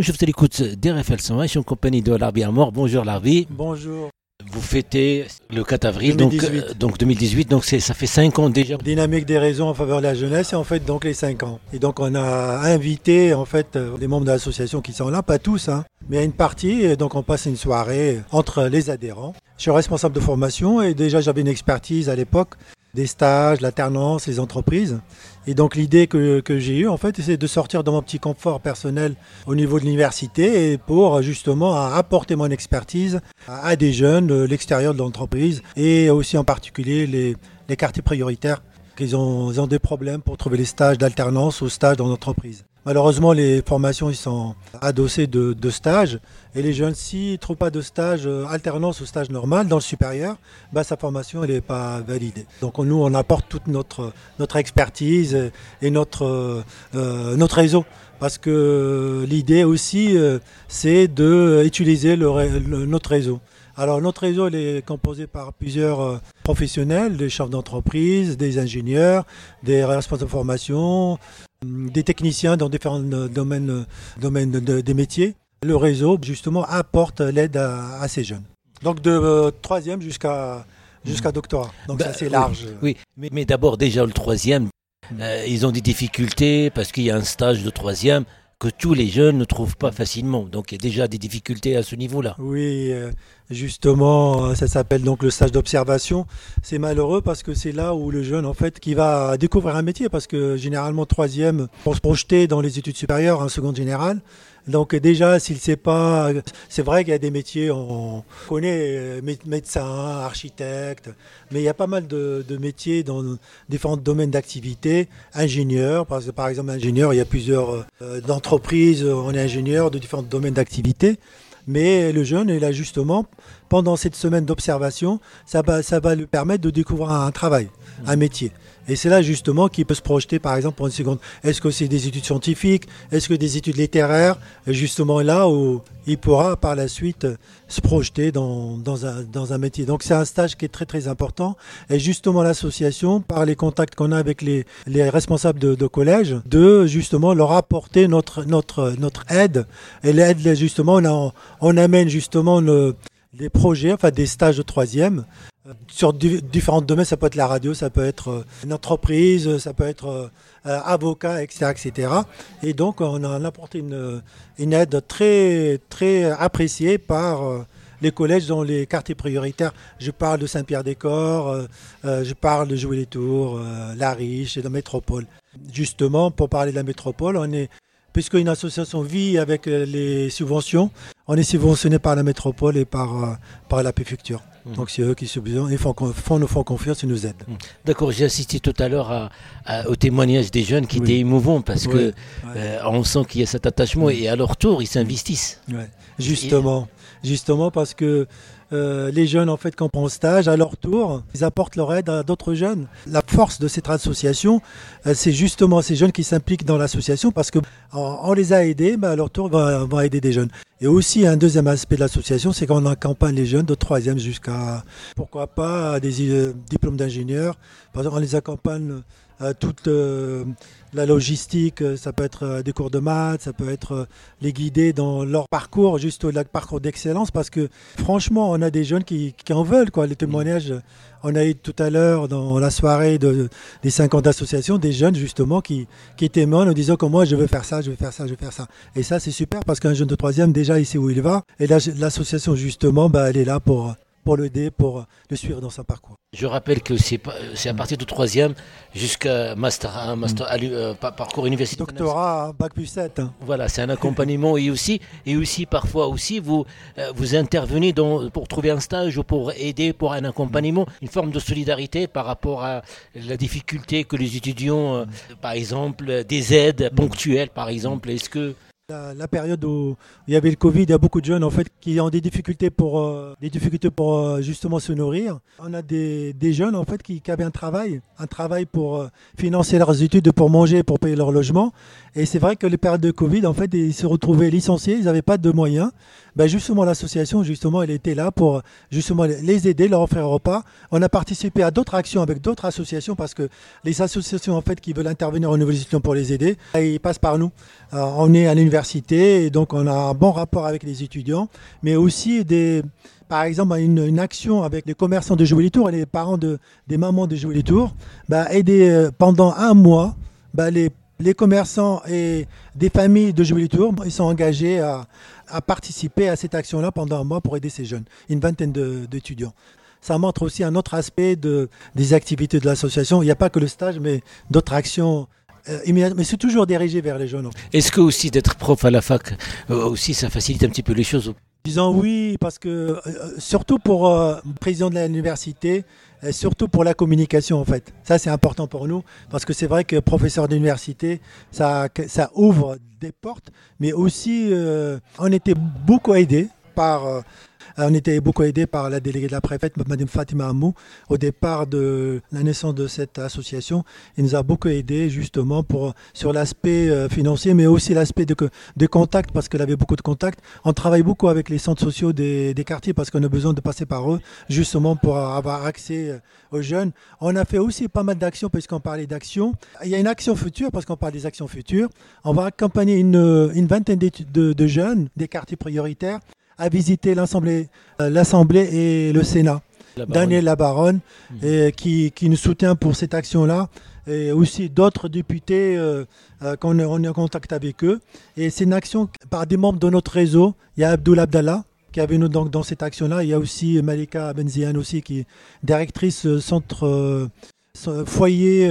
Je vous écoute d'RFL 101, je suis en compagnie de Larbi Amor. Bonjour Larbi. Bonjour. Vous fêtez le 4 avril, 2018. donc, euh, donc 2018, donc c'est- ça fait 5 ans déjà. Dynamique des raisons en faveur de la jeunesse et en fait donc les 5 ans. Et donc on a invité en fait euh, les membres de l'association qui sont là, pas tous, hein, mais une partie. Et donc on passe une soirée entre les adhérents. Je suis responsable de formation et déjà j'avais une expertise à l'époque des stages, l'alternance, les entreprises. Et donc l'idée que, j'ai eue en fait, c'est de sortir de mon petit confort personnel au niveau de l'université pour justement apporter mon expertise à, des jeunes de l'extérieur de l'entreprise et aussi en particulier les, quartiers prioritaires ils ont des problèmes pour trouver les stages d'alternance ou stages dans l'entreprise. Malheureusement, les formations ils sont adossées de, stages et les jeunes, s'ils ne trouvent pas de stage euh, alternance ou stage normal dans le supérieur, bah, sa formation n'est pas validée. Donc nous, on apporte toute notre, expertise et notre, euh, euh, notre réseau. Parce que l'idée aussi, c'est d'utiliser notre réseau. Alors notre réseau il est composé par plusieurs euh, professionnels, des chefs d'entreprise, des ingénieurs, des responsables de formation, hum, des techniciens dans différents euh, domaines, euh, domaines de- des métiers. Le réseau justement apporte l'aide à, à ces jeunes. Donc de troisième jusqu'à jusqu'à doctorat. Donc Bah, c'est assez oui, large. Oui, mais, mais d'abord déjà le troisième, euh, ils ont des difficultés parce qu'il y a un stage de troisième que tous les jeunes ne trouvent pas facilement. Donc il y a déjà des difficultés à ce niveau-là. Oui, euh, justement, euh, ça s'appelle donc le stage d'observation. C'est malheureux parce que c'est là où le jeune, en fait, qui va découvrir un métier, parce que généralement troisième, pour se projeter dans les études supérieures, en seconde générale. Donc déjà, s'il ne sait pas, c'est vrai qu'il y a des métiers, on connaît euh, mé- médecin, architecte, mais il y a pas mal de, de métiers dans différents domaines d'activité. Ingénieur, parce que par exemple, ingénieur, il y a plusieurs euh, entreprises, on est ingénieur de différents domaines d'activité. Mais le jeune, il a justement, pendant cette semaine d'observation, ça va, ça va lui permettre de découvrir un travail, un métier. Et c'est là justement qu'il peut se projeter, par exemple, pour une seconde. Est-ce que c'est des études scientifiques? Est-ce que des études littéraires? Et Justement là où il pourra par la suite se projeter dans, dans, un, dans un métier. Donc c'est un stage qui est très très important. Et justement l'association, par les contacts qu'on a avec les, les responsables de, de collège, de justement leur apporter notre, notre, notre aide. Et l'aide, justement, on, a- on amène justement le- des projets, enfin des stages de troisième euh, sur di- différents domaines. Ça peut être la radio, ça peut être euh, une entreprise, ça peut être euh, euh, avocat, etc., etc. Et donc on a apporté une, aide très appréciée par euh, les collèges dans les quartiers prioritaires. Je parle de Saint-Pierre-des-Corps, euh, euh, je parle de Jouer-les-Tours, euh, La Riche et de la métropole. Justement, pour parler de la métropole, on est puisqu'une association vit avec euh, les subventions, on est subventionné par la métropole et par, euh, par la préfecture. Mhm. Donc c'est eux qui subventionnent, ils font, font, nous font confiance et nous aident. D'accord, j'ai assisté tout à l'heure au témoignage des jeunes qui Oui. étaient émouvants parce Oui, que ouais. euh, on sent qu'il y a cet attachement et à leur tour ils s'investissent. Ouais. Justement, justement parce que euh, les jeunes en fait qui prend stage, à leur tour, ils apportent leur aide à d'autres jeunes. La force de cette association, euh, c'est justement ces jeunes qui s'impliquent dans l'association parce que en- on les a aidés, bah, à leur tour, on va aider des jeunes. Et aussi un deuxième aspect de l'association, c'est qu'on accompagne les jeunes de troisième jusqu'à pourquoi pas des euh, diplômes d'ingénieur. Par exemple, on les accompagne toute euh, la logistique, euh, ça peut être euh, des cours de maths, ça peut être euh, les guider dans leur parcours, juste le parcours d'excellence, parce que franchement, on a des jeunes qui, en veulent. Quoi. Les témoignages, euh, on a eu tout à l'heure dans la soirée de, des 50 d'association des jeunes justement qui, témoignent en disant que moi je veux faire ça, je veux faire ça, je veux faire ça. Et ça c'est super parce qu'un jeune de troisième déjà il sait où il va. Et l'association justement, bah, elle est là pour, pour l'aider, pour le suivre dans son parcours. Je rappelle que c'est à partir du troisième jusqu'à master, un master à l'u- euh, pa- parcours universitaire. Doctorat, bac plus 7. hein. Voilà, c'est un accompagnement et aussi, et aussi parfois aussi vous, euh, vous intervenez dans, pour trouver un stage ou pour aider pour un accompagnement, une forme de solidarité par rapport à la difficulté que les étudiants, euh, par exemple, des aides ponctuelles, par exemple. Est-ce que La, période où il y avait le Covid, il y a beaucoup de jeunes en fait qui ont des difficultés pour euh, des difficultés pour euh, justement se nourrir. On a des, des jeunes en fait qui, qui avaient un travail, un travail pour euh, financer leurs études, pour manger, pour payer leur logement. Et c'est vrai que les périodes de Covid, en fait, ils se retrouvaient licenciés, ils n'avaient pas de moyens. Ben justement, l'association, justement, elle était là pour justement les aider, leur offrir un repas. On a participé à d'autres actions avec d'autres associations parce que les associations en fait qui veulent intervenir niveau des étudiants pour les aider, ils passent par nous. On est à l'université et donc on a un bon rapport avec les étudiants, mais aussi des, par exemple, une, action avec les commerçants de Jouer Tours et les parents de, des mamans de Jouer Tours, bah, aider euh, pendant un mois bah, les, les, commerçants et des familles de Jouer Tours, ils sont engagés à, à participer à cette action-là pendant un mois pour aider ces jeunes, une vingtaine d'étudiants ça montre aussi un autre aspect de, des activités de l'association. Il n'y a pas que le stage, mais d'autres actions mais c'est toujours dirigé vers les jeunes. Est-ce que aussi d'être prof à la fac, euh, aussi ça facilite un petit peu les choses Disons oui, parce que euh, surtout pour le président de l'université, surtout pour la communication en fait. Ça c'est important pour nous, parce que c'est vrai que professeur d'université, ça, ça ouvre des portes, mais aussi on était beaucoup aidé par on était beaucoup aidé par la déléguée de la préfète, Mme Fatima Amou, au départ de la naissance de cette association. Il nous a beaucoup aidé justement pour, sur l'aspect euh, financier, mais aussi l'aspect de, contact, parce qu'elle avait beaucoup de contacts. On travaille beaucoup avec les centres sociaux des, quartiers parce qu'on a besoin de passer par eux, justement pour avoir accès euh, aux jeunes. On a fait aussi pas mal d'actions, puisqu'on parlait d'actions. Il y a une action future, parce qu'on parle des actions futures. On va accompagner une, vingtaine de jeunes des quartiers prioritaires a visité l'Assemblée, euh, l'Assemblée et le Sénat. Daniel Labaronne, mmh. et qui, qui, nous soutient pour cette action-là, et aussi d'autres députés euh, euh, qu'on on est en contact avec eux. Et c'est une action par des membres de notre réseau. Il y a Abdul Abdallah, qui est avec nous donc dans cette action-là. Il y a aussi Malika Benzian aussi, qui est directrice centre foyer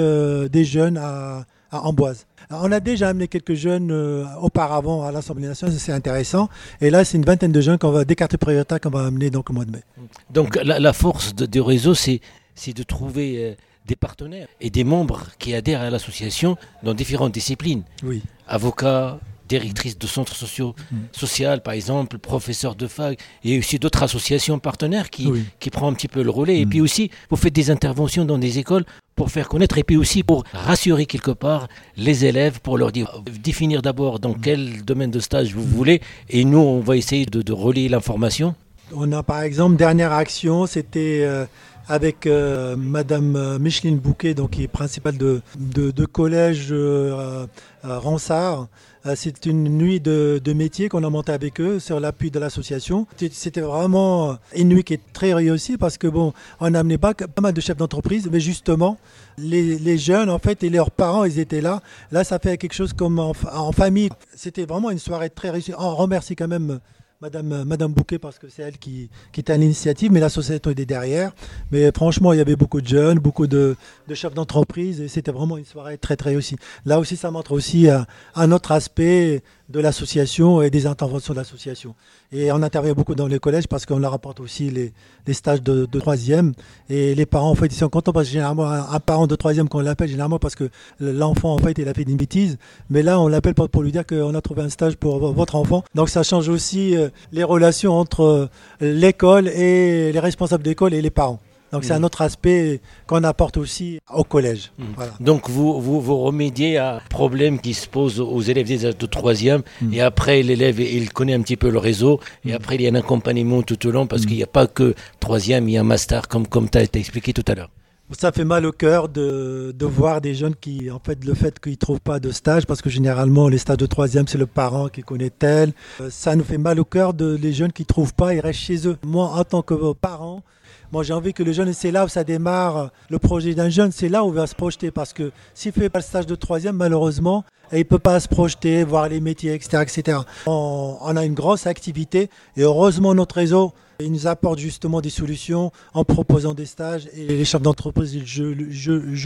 des jeunes à, à Amboise. On a déjà amené quelques jeunes euh, auparavant à l'Assemblée nationale, c'est intéressant. Et là, c'est une vingtaine de jeunes qu'on va, des cartes prioritaires qu'on va amener donc au mois de mai. Donc la, force du réseau, c'est de trouver euh, des partenaires et des membres qui adhèrent à l'association dans différentes disciplines. Oui. Avocats, directrice de centres sociaux, mm. social, par exemple, professeur de fac, et aussi d'autres associations partenaires qui, qui prennent un petit peu le relais. Et mm. puis aussi, vous faites des interventions dans des écoles pour faire connaître, et puis aussi pour rassurer quelque part les élèves, pour leur dire, définir d'abord dans mm. quel domaine de stage vous voulez, et nous, on va essayer de, de relayer l'information. On a par exemple, dernière action, c'était... Euh, avec euh, Madame euh, Micheline Bouquet, donc qui est principale de, de, collège euh, Ransard. C'est une nuit de, de métier qu'on a monté avec eux sur l'appui de l'association. C'était vraiment une nuit qui est très réussie parce que bon, on a amené pas, pas mal de chefs d'entreprise, mais justement, les, les, jeunes en fait et leurs parents, ils étaient là. Là, ça fait quelque chose comme en, en famille. C'était vraiment une soirée très réussie. On remercie quand même Madame, euh, Madame Bouquet parce que c'est elle qui, qui était à l'initiative, mais la société était derrière. Mais franchement, il y avait beaucoup de jeunes, beaucoup de, chefs d'entreprise et c'était vraiment une soirée très très réussie. Là aussi, ça montre aussi un, un autre aspect de l'association et des interventions de l'association. Et on intervient beaucoup dans les collèges parce qu'on leur apporte aussi les, stages de, de, troisième. Et les parents, en fait, ils sont contents parce que généralement, un, parent de troisième, qu'on l'appelle généralement parce que l'enfant, en fait, il a fait une bêtise. Mais là, on l'appelle pour lui dire qu'on a trouvé un stage pour votre enfant. Donc ça change aussi euh, les relations entre euh, l'école et les responsables d'école et les parents. Donc c'est un mm. autre aspect qu'on apporte aussi au collège. Mm. Donc vous, vous, vous, remédiez à un problème qui se pose aux élèves des âges de troisième mm. et après l'élève il connaît un petit peu le réseau et après il y a un accompagnement tout au long parce qu'il n'y a pas que troisième, il y a un master comme, comme tu as expliqué tout à l'heure. Ça fait mal au cœur de, de, voir des jeunes qui, en fait, le fait qu'ils ne trouvent pas de stage, parce que généralement, les stages de troisième, c'est le parent qui connaît tel. Euh, ça nous fait mal au cœur de les jeunes qui ne trouvent pas, ils restent chez eux. Moi, en tant que parent, moi, j'ai envie que le jeune, c'est là où ça démarre. Le projet d'un jeune, c'est là où il va se projeter. Parce que s'il ne fait pas le stage de troisième, malheureusement, il ne peut pas se projeter, voir les métiers, etc. etc. On, a une grosse activité et heureusement, notre réseau, il nous apporte justement des solutions en proposant des stages et les chefs d'entreprise ils jouent,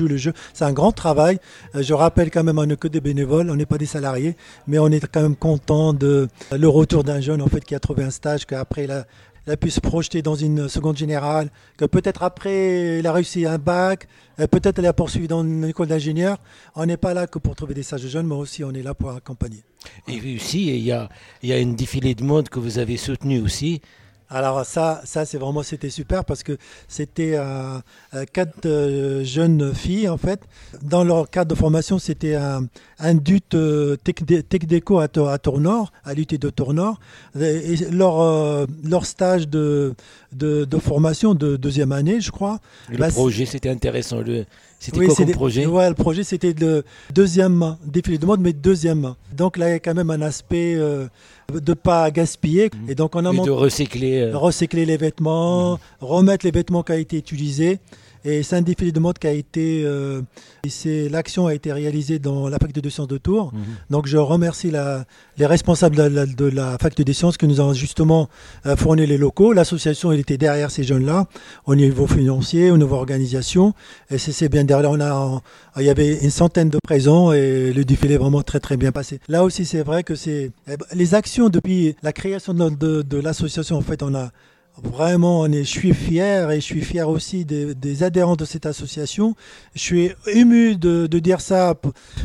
le jeu. C'est un grand travail. Euh, je rappelle quand même, on n'est que des bénévoles, on n'est pas des salariés, mais on est quand même content de le retour d'un jeune en fait qui a trouvé un stage, qu'après il a, elle a pu se projeter dans une seconde générale, que peut-être après, elle a réussi un bac, euh, peut-être elle a poursuivi dans une école d'ingénieur. On n'est pas là que pour trouver des sages jeunes, mais aussi on est là pour accompagner. Et aussi, il y a, y a une défilé de mode que vous avez soutenu aussi. Alors ça, ça c'est vraiment c'était super parce que c'était euh, euh, quatre euh, jeunes filles en fait. Dans leur cadre de formation, c'était un, un DUT Tech, Déco à, à Tournord, à l'UT de Tournord. Et leur, leur stage de, de, formation de deuxième année, je crois. Le bah, projet, c'était intéressant. Le, C'était quoi comme projet? Ouais, le projet c'était le deuxième main, défilé de mode, mais deuxième main. Donc là, il y a quand même un aspect euh, de pas gaspiller. Mhm. Et donc on a Et de recycler. euh, recycler les vêtements, remettre les vêtements qui ont été utilisés. Et c'est un défilé de mode qui a été, euh, l'action a été réalisée dans la faculté de sciences de Tours. mhm. Donc je remercie la- les responsables de la, de la faculté des sciences qui nous ont justement euh, fourni les locaux. L'association elle était derrière ces jeunes-là au niveau financier, au niveau organisation. Et c'est bien derrière. On a, il y avait une centaine de présents et le défilé est vraiment très très bien passé. Là aussi c'est vrai que c'est eh ben, les actions depuis la création de, de- de l'association. En fait, on a Vraiment, on est, je suis fier et je suis fier aussi des, adhérents de cette association. Je suis ému de, dire ça.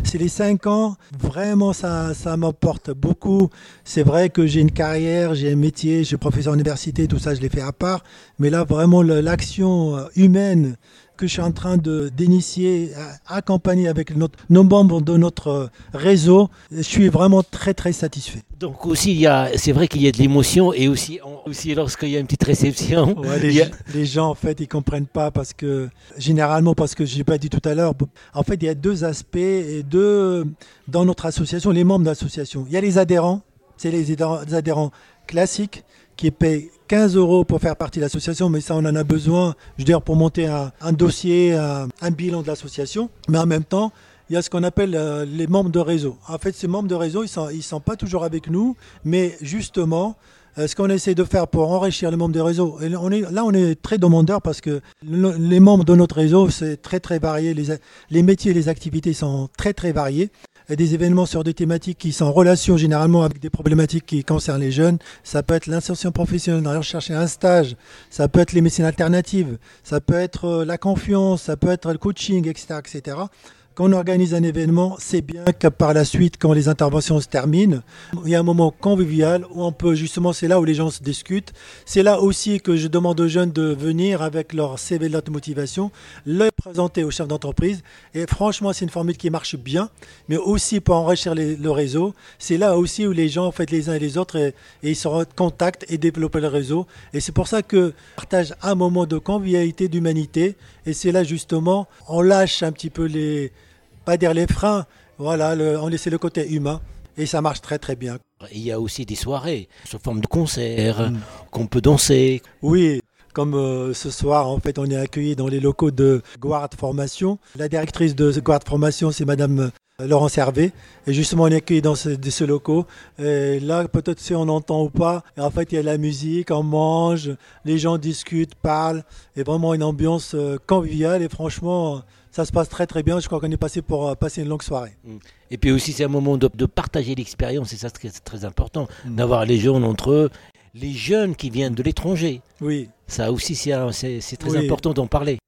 C'est les cinq ans. Vraiment, ça, ça m'apporte beaucoup. C'est vrai que j'ai une carrière, j'ai un métier, suis professeur à l'université, tout ça, je l'ai fait à part. Mais là, vraiment, l'action euh, humaine que je suis en train de d'initier, à- accompagner avec notre, nos membres de notre euh, réseau, je suis vraiment très très satisfait. Donc aussi, il y a, c'est vrai qu'il y a de l'émotion et aussi, on- aussi lorsqu'il y a une petite réception. Ouais, les, y a- les gens, en fait, ils comprennent pas parce que, généralement, parce que je n'ai pas dit tout à l'heure, en fait, il y a deux aspects et deux dans notre association, les membres de l'association. Il y a les adhérents, c'est les adhérents classiques qui payent 15 euros pour faire partie de l'association, mais ça, on en a besoin, je veux dire, pour monter un, dossier, un, un bilan de l'association. Mais en même temps, il y a ce qu'on appelle euh, les membres de réseau. En fait, ces membres de réseau, ils ils sont pas toujours avec nous, mais justement, euh, ce qu'on essaie de faire pour enrichir les membres on est, là on est très demandeur parce que le- les membres de notre réseau, c'est très très varié, les, les métiers et les activités sont très très variés. Des événements sur des thématiques qui sont en relation généralement avec des problématiques qui concernent les jeunes. Ça peut être l'insertion professionnelle, rechercher un stage, ça peut être les médecines alternatives, ça peut être euh, la confiance, ça peut être le coaching, etc. etc. Quand on organise un événement, c'est bien que par la suite, quand les interventions se terminent, il y a un moment convivial où on peut justement, c'est là où les gens se discutent. C'est là aussi que je demande aux jeunes de venir avec leur CV de motivation, le présenter au chef d'entreprise. Et franchement, c'est une formule qui marche bien, mais aussi pour enrichir le réseau. C'est là aussi où les gens, en fait, les uns et les autres, et, ils se contactent et développent le réseau. Et c'est pour ça que partage un moment de convivialité, d'humanité. Et c'est là justement, on lâche un petit peu les, pas dire les freins, voilà, le- on laisse le côté humain. Et ça marche très très bien. il y a aussi des soirées sous forme de concerts Mm. qu'on peut danser. Oui, comme euh, ce soir, en fait, on est accueilli dans les locaux de Guard Formation. La directrice de Guard Formation, c'est Madame Laurence Hervé. Et justement, on est accueilli dans ce, de ce locaux. Et là, peut-être si on entend ou pas, et en fait, il y a la musique, on mange, les gens discutent, parlent. Et vraiment une ambiance euh, conviviale. Et franchement, ça se passe très très bien. Je crois qu'on est passé pour euh, passer une longue soirée. Et puis aussi, c'est un moment de, de partager l'expérience, et ça, c'est très, important, Mm. d'avoir les jeunes entre eux, les jeunes qui viennent de l'étranger. Oui. Ça aussi, c'est très Oui. important d'en parler.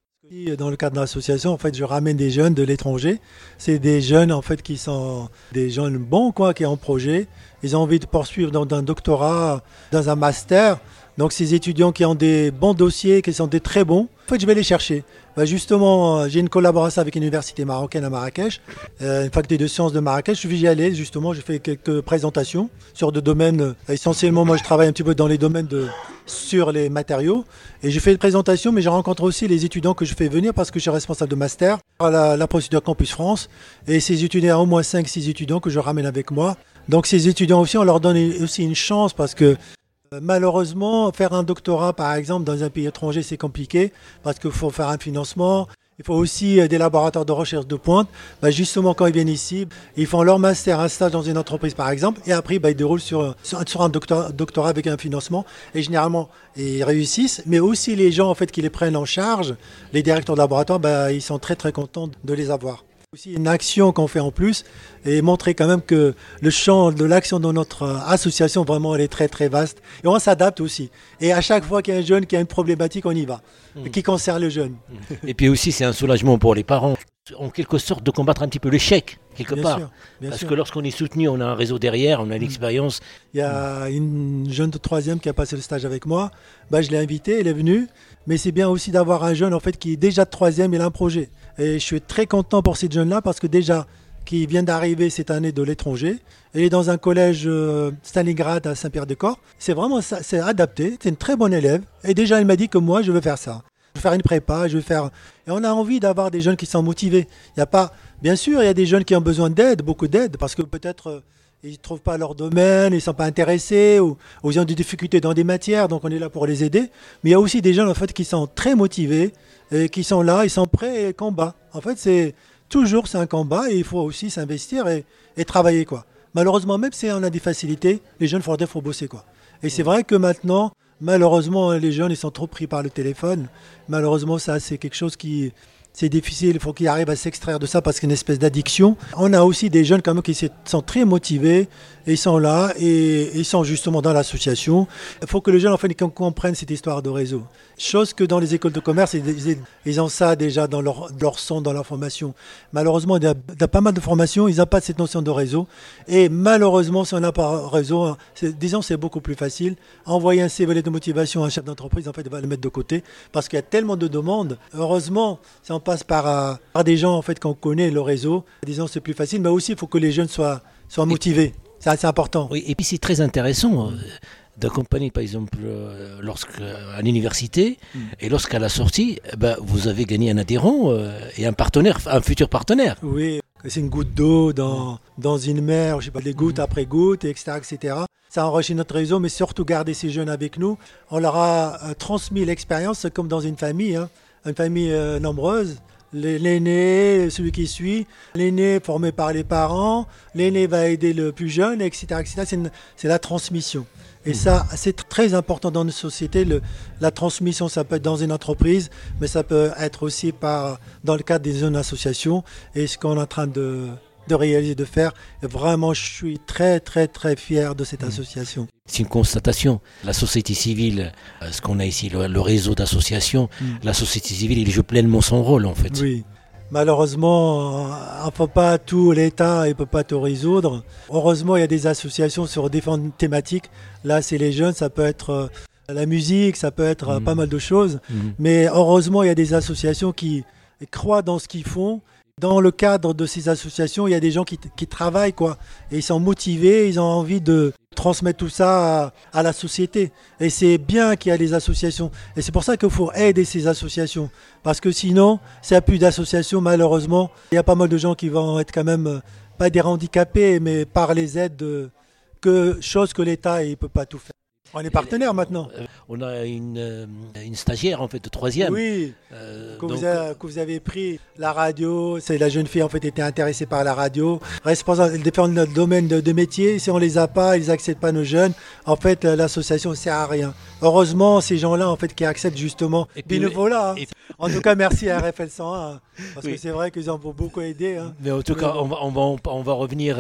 Dans le cadre de l'association, en fait, je ramène des jeunes de l'étranger. C'est des jeunes, en fait, qui sont des jeunes bons, quoi, qui ont un projet. Ils ont envie de poursuivre dans un doctorat, dans un master. Donc, ces étudiants qui ont des bons dossiers, qui sont des très bons, en fait, je vais les chercher. Bah, justement, euh, j'ai une collaboration avec une université marocaine à Marrakech, euh, une faculté de sciences de Marrakech. Je vais y aller, justement, je fais quelques présentations sur des domaines. euh, essentiellement, moi, je travaille un petit peu dans les domaines sur les matériaux. Et je fais une présentation, mais je rencontre aussi les étudiants que je fais venir parce que je suis responsable de master à la, la procédure Campus France. Et ces étudiants, au moins 5-6 étudiants que je ramène avec moi. Donc ces étudiants aussi, on leur donne aussi une chance parce que malheureusement, faire un doctorat, par exemple, dans un pays étranger, c'est compliqué parce qu'il faut faire un financement. Il faut aussi euh, des laboratoires de recherche de pointe. Bah, justement, quand ils viennent ici, ils font leur master, un stage dans une entreprise, par exemple, et après, bah, ils déroulent sur, un doctorat, doctorat avec un financement. Et généralement, ils réussissent. Mais aussi, les gens en fait, qui les prennent en charge, les directeurs de laboratoire, bah, ils sont très très contents de les avoir aussi une action qu'on fait en plus et montrer quand même que le champ de l'action de notre euh, association vraiment elle est très très vaste. Et on s'adapte aussi. Et à chaque fois qu'il y a un jeune qui a une problématique on y va. Mm. qui concerne le jeune. Et puis aussi, c'est un soulagement pour les parents, en quelque sorte, de combattre un petit peu l'échec, quelque bien part. sûr, Parce sûr. que lorsqu'on est soutenu, on a un réseau derrière, on a l'expérience. il y a une jeune de troisième qui a passé le stage avec moi bah, je l'ai invitée elle est venue mais c'est bien aussi d'avoir un jeune en fait qui est déjà de troisième il a un projet et je suis très content pour cette jeune là parce que déjà qui vient d'arriver cette année de l'étranger. Elle est dans un collège euh, Stalingrad à Saint-Pierre-de-Corps. C'est vraiment ça, c'est adapté. C'est une très bonne élève. Et déjà, elle m'a dit que moi, je veux faire ça. Vais faire une prépa, je vais faire. Et on a envie d'avoir des jeunes qui sont motivés. Il y a pas, bien sûr, il y a des jeunes qui ont besoin d'aide, beaucoup d'aide, parce que peut-être euh, ils ne trouvent pas leur domaine, ils ne sont pas intéressés, ou, ils ont des difficultés dans des matières, donc on est là pour les aider. Mais il y a aussi des jeunes en fait qui sont très motivés, qui sont là, ils sont prêts et combat. En fait, c'est toujours c'est un combat et il faut aussi s'investir et, travailler quoi. Malheureusement, même si on a des facilités, les jeunes, il faut bosser quoi. Et c'est vrai que maintenant, malheureusement, les jeunes, sont trop pris par le téléphone. Malheureusement, ça, c'est quelque chose qui, c'est difficile, il faut qu'ils arrivent à s'extraire de ça parce qu'il y a une espèce d'addiction. On a aussi des jeunes quand même qui sont très motivés ils sont là et ils sont justement dans l'association. Il faut que les jeunes comprennent cette histoire de réseau. Chose que dans les écoles de commerce, ils ont ça déjà dans leur, leur son, dans leur formation. Malheureusement, il y, a, pas mal de formations, ils n'ont pas cette notion de réseau. Et malheureusement, si on n'a pas réseau, disons c'est beaucoup plus facile. Envoyer un CV de motivation à un chef d'entreprise, en fait, va le mettre de côté parce qu'il y a tellement de demandes. Heureusement, si on passe par, par des gens en fait qu'on connaît le réseau, disons c'est plus facile, mais aussi il faut que les jeunes soient motivés. C'est assez important. Oui, et puis c'est très intéressant. Euh, d'accompagner par exemple euh, lorsque à l'université mm. et lorsqu'à la sortie eh ben, vous avez gagné un adhérent euh, et un partenaire un futur partenaire oui c'est une goutte d'eau dans, dans une mer je sais pas des gouttes mm. après gouttes etc etc ça enrichit notre réseau mais surtout garder ces jeunes avec nous on leur a transmis l'expérience comme dans une famille hein, une famille nombreuse l'aîné, celui qui suit, l'aîné formé par les parents, l'aîné va aider le plus jeune, etc. etc. C'est la transmission. Et ça, c'est très important dans une société. Le, la transmission, ça peut être dans une entreprise, mais ça peut être aussi par, dans le cadre des zones associations. Et ce qu'on est en train de, de réaliser, de faire, vraiment, je suis très, très, très fier de cette mmh. association. C'est une constatation. La société civile, euh, ce qu'on a ici, le, réseau d'associations, mmh. la société civile, il joue pleinement son rôle, en fait. Oui. Malheureusement, on ne peut pas tout, l'État ne peut pas tout résoudre. Heureusement, il y a des associations sur différentes thématiques. Là, c'est les jeunes, ça peut être euh, la musique, ça peut être euh, pas mmh. mal de choses. Mmh. Mais heureusement, il y a des associations qui croient dans ce qu'ils font dans le cadre de ces associations, il y a des gens qui, travaillent, quoi. Et ils sont motivés, ils ont envie de transmettre tout ça à, la société. Et c'est bien qu'il y a des associations. Et c'est pour ça qu'il faut aider ces associations. Parce que sinon, s'il n'y a plus d'associations, malheureusement, il y a pas mal de gens qui vont être quand même, euh, pas des handicapés, mais par les aides, que, chose que l'État ne peut pas tout faire. On est partenaire maintenant. Euh, on a une, euh, une, stagiaire en fait de troisième. Oui. Euh, que, vous avez pris la radio. C'est la jeune fille en fait était intéressée par la radio. Responsable, dépend de notre domaine de, métier. Si on les a pas, ils acceptent pas nos jeunes. En fait, l'association ne sert à rien. Heureusement, ces gens-là en fait qui acceptent justement et bénévolat. Hein. En tout cas, merci à RFL 101 hein, parce que c'est vrai qu'ils ont beaucoup aidé. Hein. Mais en tout cas, on va, on va, on va revenir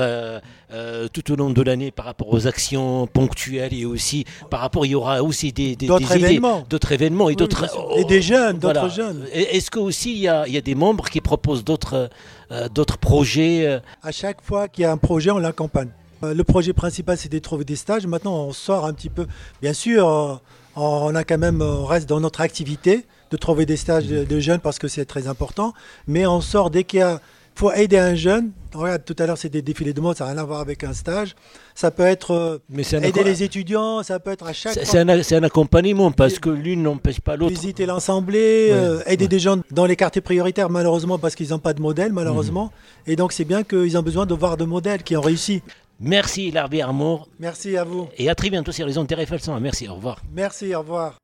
tout au long de l'année par rapport aux actions ponctuelles et aussi par rapport, il y aura aussi des, d'autres événements, d'autres événements et d'autres et des jeunes, d'autres jeunes. Est-ce que aussi il y, a, il y a des membres qui proposent d'autres euh, d'autres projets euh? À chaque fois qu'il y a un projet, on l'accompagne. Euh, le projet principal, c'est de trouver des stages. Maintenant, on sort un petit peu. Bien sûr, on a quand même, on reste dans notre activité de trouver des stages de jeunes parce que c'est très important. Mais on sort dès qu'il y a faut aider un jeune. Regarde, tout à l'heure, c'était des défilés de mode, ça n'a rien à voir avec un stage. Ça peut être euh, aider les étudiants, ça peut être à chaque. C'est un, un, accompagnement parce que l'une n'empêche pas l'autre. Visiter l'assemblée, euh, aider des gens dans les quartiers prioritaires, malheureusement, parce qu'ils n'ont pas de modèle, malheureusement. Mhm. Et donc, c'est bien qu'ils ont besoin de voir de modèles qui ont réussi. Merci, Larbi Armour. Merci à vous. Et à très bientôt sur les ondes TRFL 100. Merci, au revoir. Merci, au revoir.